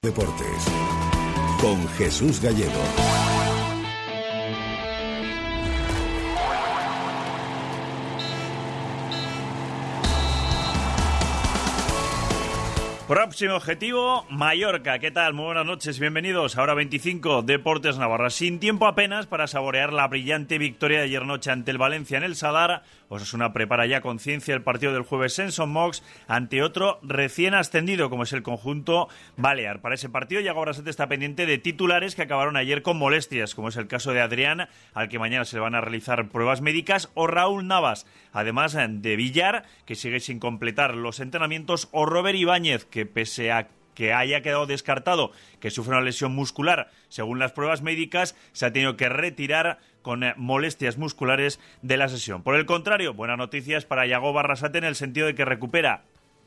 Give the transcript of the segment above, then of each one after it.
Deportes con Jesús Gallego. Próximo objetivo, Mallorca. ¿Qué tal? Muy buenas noches, bienvenidos. Ahora 25, Deportes Navarra. Sin tiempo apenas para saborear la brillante victoria de ayer noche ante el Valencia en el Sadar. Osasuna prepara ya conciencia el partido del jueves en Son Mox ante otro recién ascendido, como es el conjunto Balear. Para ese partido, Yago Brasete está pendiente de titulares que acabaron ayer con molestias, como es el caso de Adrián, al que mañana se le van a realizar pruebas médicas, o Raúl Navas, además de Villar, que sigue sin completar los entrenamientos, o Robert Ibáñez, que pese a que haya quedado descartado que sufre una lesión muscular, según las pruebas médicas, se ha tenido que retirar con eh, molestias musculares de la sesión. Por el contrario, buenas noticias para Yago Barrasate en el sentido de que recupera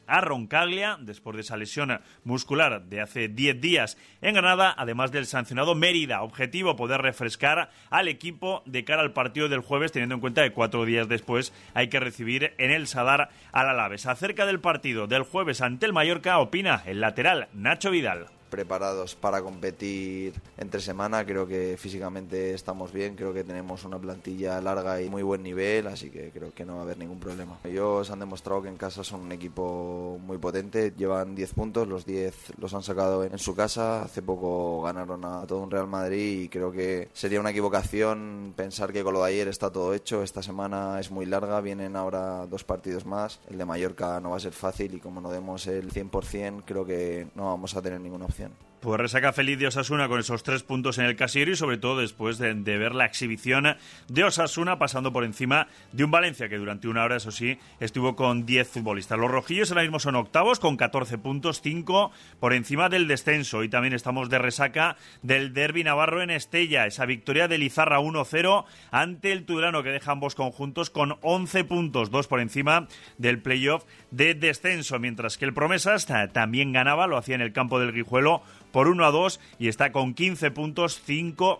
a Roncaglia después de esa lesión muscular de hace 10 días en Granada, además del sancionado Mérida. Objetivo poder refrescar al equipo de cara al partido del jueves, teniendo en cuenta que cuatro días después hay que recibir en el Sadar al Alaves. Acerca del partido del jueves ante el Mallorca, opina el lateral Nacho Vidal preparados para competir entre semana. Creo que físicamente estamos bien, creo que tenemos una plantilla larga y muy buen nivel, así que creo que no va a haber ningún problema. Ellos han demostrado que en casa son un equipo muy potente, llevan 10 puntos, los 10 los han sacado en su casa. Hace poco ganaron a todo un Real Madrid y creo que sería una equivocación pensar que con lo de ayer está todo hecho. Esta semana es muy larga, vienen ahora dos partidos más. El de Mallorca no va a ser fácil y como no demos el 100%, creo que no vamos a tener ninguna opción. Pues resaca feliz de Osasuna con esos tres puntos en el casillero y sobre todo después de, ver la exhibición de Osasuna pasando por encima de un Valencia que durante una hora, eso sí, estuvo con 10 futbolistas. Los rojillos ahora mismo son octavos con 14 puntos, 5 por encima del descenso. Y también estamos de resaca del derby navarro en Estella, esa victoria de Lizarra 1-0 ante el Tudelano que deja ambos conjuntos con 11 puntos, 2 por encima del playoff de descenso, mientras que el Promesas también ganaba, lo hacía en el campo del Guijuelo por 1 a 2 y está con 15 puntos, 5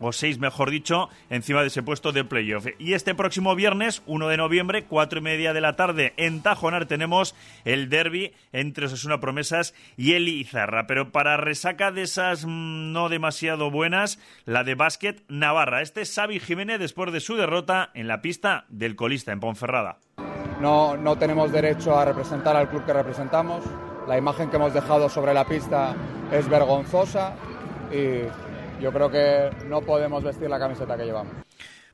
o 6 mejor dicho, encima de ese puesto de playoff. Y este próximo viernes, 1 de noviembre, 4 y media de la tarde, en Tajonar tenemos el derby entre Osasuna Promesas y el Izarra. Pero para resaca de esas mm, no demasiado buenas, la de básquet Navarra. Este es Xavi Jiménez después de su derrota en la pista del colista en Ponferrada. No, no tenemos derecho a representar al club que representamos. La imagen que hemos dejado sobre la pista es vergonzosa y yo creo que no podemos vestir la camiseta que llevamos.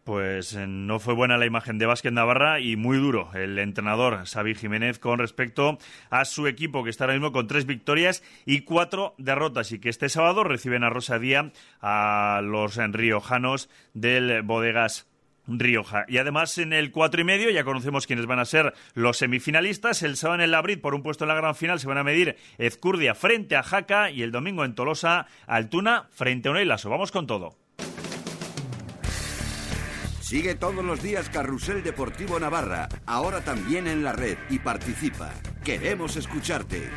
Pues eh, no fue buena la imagen de Vázquez Navarra y muy duro el entrenador Xavi Jiménez con respecto a su equipo que está ahora mismo con tres victorias y cuatro derrotas y que este sábado reciben a Rosadía a los riojanos del Bodegas Rioja. Y además en el cuatro y medio ya conocemos quiénes van a ser los semifinalistas. El sábado en el Labrit por un puesto en la gran final se van a medir Ezcurdia frente a Jaca y el domingo en Tolosa Altuna frente a Uneilaso. Vamos con todo. Sigue todos los días Carrusel Deportivo Navarra, ahora también en la red y participa. Queremos escucharte.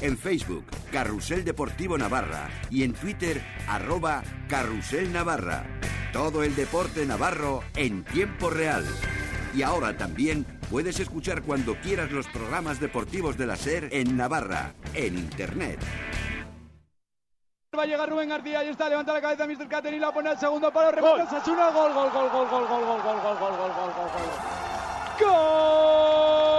En Facebook, Carrusel Deportivo Navarra y en Twitter, arroba Carrusel Navarra. Todo el deporte navarro en tiempo real. Y ahora también puedes escuchar cuando quieras los programas deportivos de la SER en Navarra, en Internet. Va a llegar Rubén García, ahí está, levanta la cabeza Mr. Cater y la pone al segundo palo, remata Sasuna, gol, gol, gol, gol, gol, gol, gol, gol, gol, gol, gol, gol, gol, gol.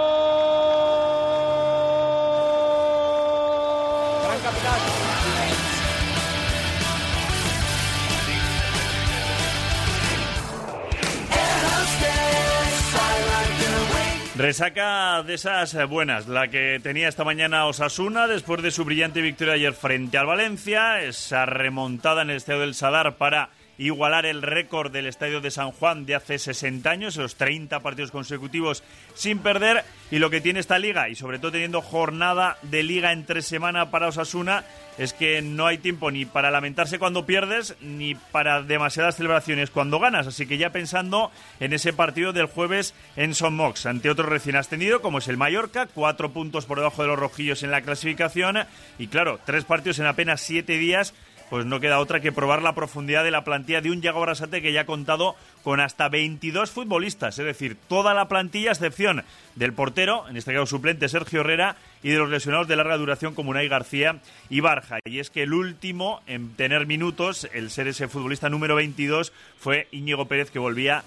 Resaca de esas buenas, la que tenía esta mañana Osasuna después de su brillante victoria ayer frente al Valencia, esa remontada en el estadio del Sadar para igualar el récord del Estadio de San Juan de hace 60 años, los 30 partidos consecutivos sin perder, y lo que tiene esta liga, y sobre todo teniendo jornada de liga entre semana para Osasuna, es que no hay tiempo ni para lamentarse cuando pierdes, ni para demasiadas celebraciones cuando ganas, así que ya pensando en ese partido del jueves en Son Mox, ante otro recién ascendido, como es el Mallorca, cuatro puntos por debajo de los rojillos en la clasificación, y claro, tres partidos en apenas siete días, pues no queda otra que probar la profundidad de la plantilla de un Yago Brasate que ya ha contado con hasta 22 futbolistas, es decir, toda la plantilla excepción del portero, en este caso suplente Sergio Herrera, y de los lesionados de larga duración como Unai García y Barja. Y es que el último en tener minutos, el ser ese futbolista número 22, fue Íñigo Pérez que volvía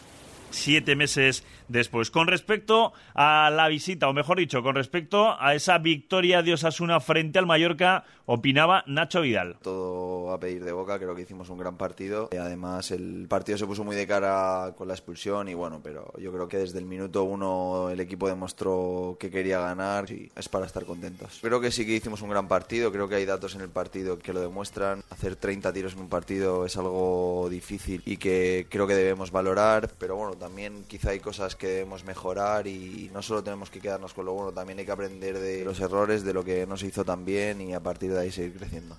siete meses después. Con respecto a la visita, o mejor dicho, con respecto a esa victoria de Osasuna frente al Mallorca, opinaba Nacho Vidal. Todo a pedir de boca, creo que hicimos un gran partido. Además, el partido se puso muy de cara con la expulsión y bueno, pero yo creo que desde el minuto uno el equipo demostró que quería ganar y es para estar contentos. Creo que sí que hicimos un gran partido, creo que hay datos en el partido que lo demuestran. Hacer 30 tiros en un partido es algo difícil y que creo que debemos valorar, pero bueno, también quizá hay cosas que debemos mejorar y no solo tenemos que quedarnos con lo bueno, también hay que aprender de los errores, de lo que no se hizo tan bien y a partir de ahí seguir creciendo.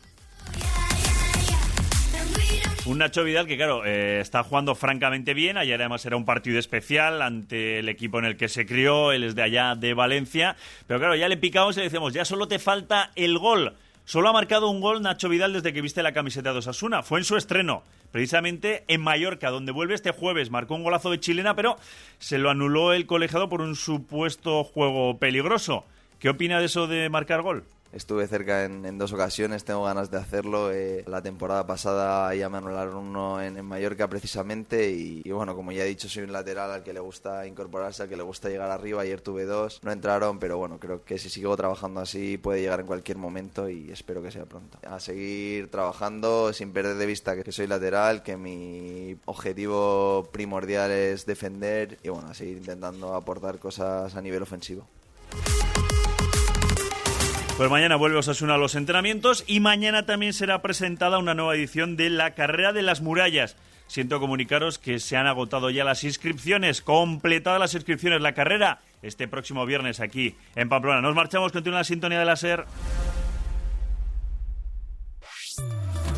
Un Nacho Vidal que, claro, eh, está jugando francamente bien. Ayer además era un partido especial ante el equipo en el que se crió. Él es de allá, de Valencia. Pero claro, ya le picamos y le decimos, ya solo te falta el gol. Solo ha marcado un gol Nacho Vidal desde que viste la camiseta de Osasuna. Fue en su estreno, precisamente en Mallorca, donde vuelve este jueves. Marcó un golazo de chilena, pero se lo anuló el colegiado por un supuesto juego peligroso. ¿Qué opina de eso de marcar gol? Estuve cerca en, dos ocasiones, tengo ganas de hacerlo. Eh, la temporada pasada ya me anularon uno en, Mallorca precisamente y, bueno, como ya he dicho, soy un lateral al que le gusta incorporarse, al que le gusta llegar arriba. Ayer tuve dos, no entraron, pero bueno, creo que si sigo trabajando así puede llegar en cualquier momento y espero que sea pronto. A seguir trabajando sin perder de vista que soy lateral, que mi objetivo primordial es defender y bueno, a seguir intentando aportar cosas a nivel ofensivo. Pues mañana vuelve Osasuna a los entrenamientos y mañana también será presentada una nueva edición de la Carrera de las Murallas. Siento comunicaros que se han agotado ya las inscripciones, completadas las inscripciones, la carrera este próximo viernes aquí en Pamplona. Nos marchamos, continúa la sintonía de la SER.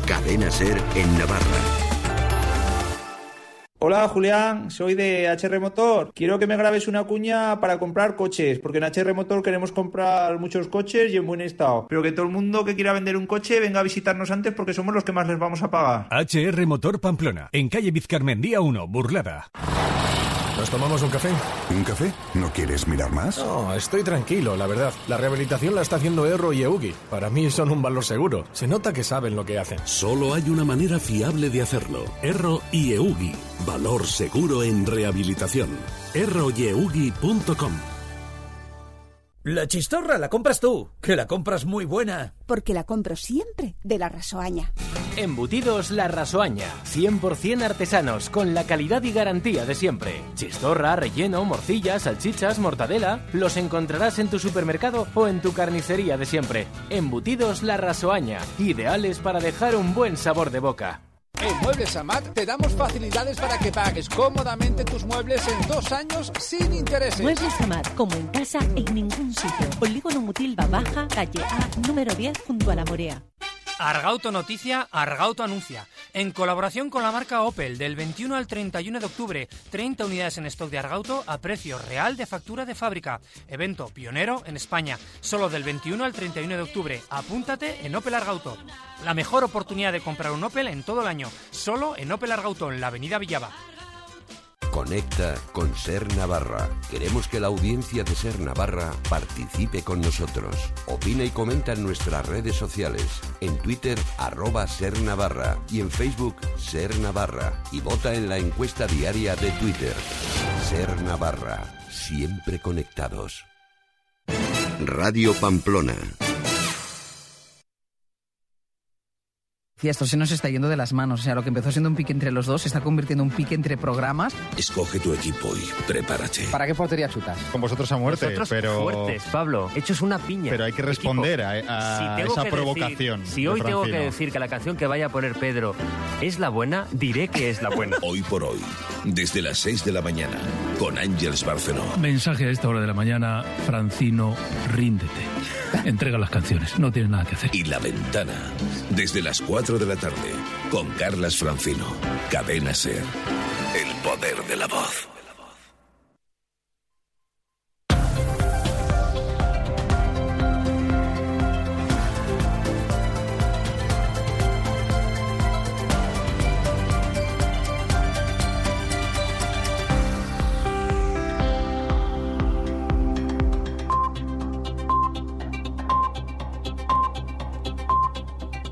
Cadena SER en Navarra. Hola Julián, soy de HR Motor. Quiero que me grabes una cuña para comprar coches, porque en HR Motor queremos comprar muchos coches y en buen estado. Pero que todo el mundo que quiera vender un coche venga a visitarnos antes porque somos los que más les vamos a pagar. HR Motor Pamplona, en calle Vizcarmendía 1, Burlada. ¿Nos tomamos un café? ¿Un café? ¿No quieres mirar más? No, estoy tranquilo, la verdad. La rehabilitación la está haciendo Erro y Eugi. Para mí son un valor seguro. Se nota que saben lo que hacen. Solo hay una manera fiable de hacerlo. Erro y Eugi. Valor seguro en rehabilitación. erroyeugi.com La chistorra la compras tú, que la compras muy buena. Porque la compro siempre de la rasoaña. Embutidos La Rasoaña, 100% artesanos, con la calidad y garantía de siempre. Chistorra, relleno, morcilla, salchichas, mortadela, los encontrarás en tu supermercado o en tu carnicería de siempre. Embutidos La Rasoaña, ideales para dejar un buen sabor de boca. En Muebles Amat te damos facilidades para que pagues cómodamente tus muebles en dos años sin intereses. Muebles Amat, como en casa, en ningún sitio. Polígono Mutilva Baja, calle A, número 10, junto a la Morea. Argauto Noticia, Argauto Anuncia. En colaboración con la marca Opel, del 21 al 31 de octubre, 30 unidades en stock de Argauto a precio real de factura de fábrica. Evento pionero en España, solo del 21 al 31 de octubre. Apúntate en Opel Argauto. La mejor oportunidad de comprar un Opel en todo el año, solo en Opel Argauto, en la avenida Villava. Conecta con Ser Navarra. Queremos que la audiencia de Ser Navarra participe con nosotros. Opina y comenta en nuestras redes sociales. En Twitter, arroba Ser Navarra. Y en Facebook, Ser Navarra. Y vota en la encuesta diaria de Twitter. Ser Navarra. Siempre conectados. Radio Pamplona esto se nos está yendo de las manos. O sea, lo que empezó siendo un pique entre los dos se está convirtiendo en un pique entre programas. Escoge tu equipo y prepárate. ¿Para qué portería chutas? Con vosotros a muerte, Vosotros pero... fuertes, Pablo. Hechos una piña. Pero hay que responder a, a Si tengo esa provocación. decir- si de hoy tengo que decir que la canción que vaya a poner Pedro es la buena, diré que es la buena. Hoy por hoy, desde las 6 de la mañana, con Ángeles Barceló. Mensaje a esta hora de la mañana, Francino, ríndete. Entrega las canciones, no tienes nada que hacer. Y La Ventana, desde las 4 de la tarde, con Carlas Francino. Cadena Ser. El poder de la voz.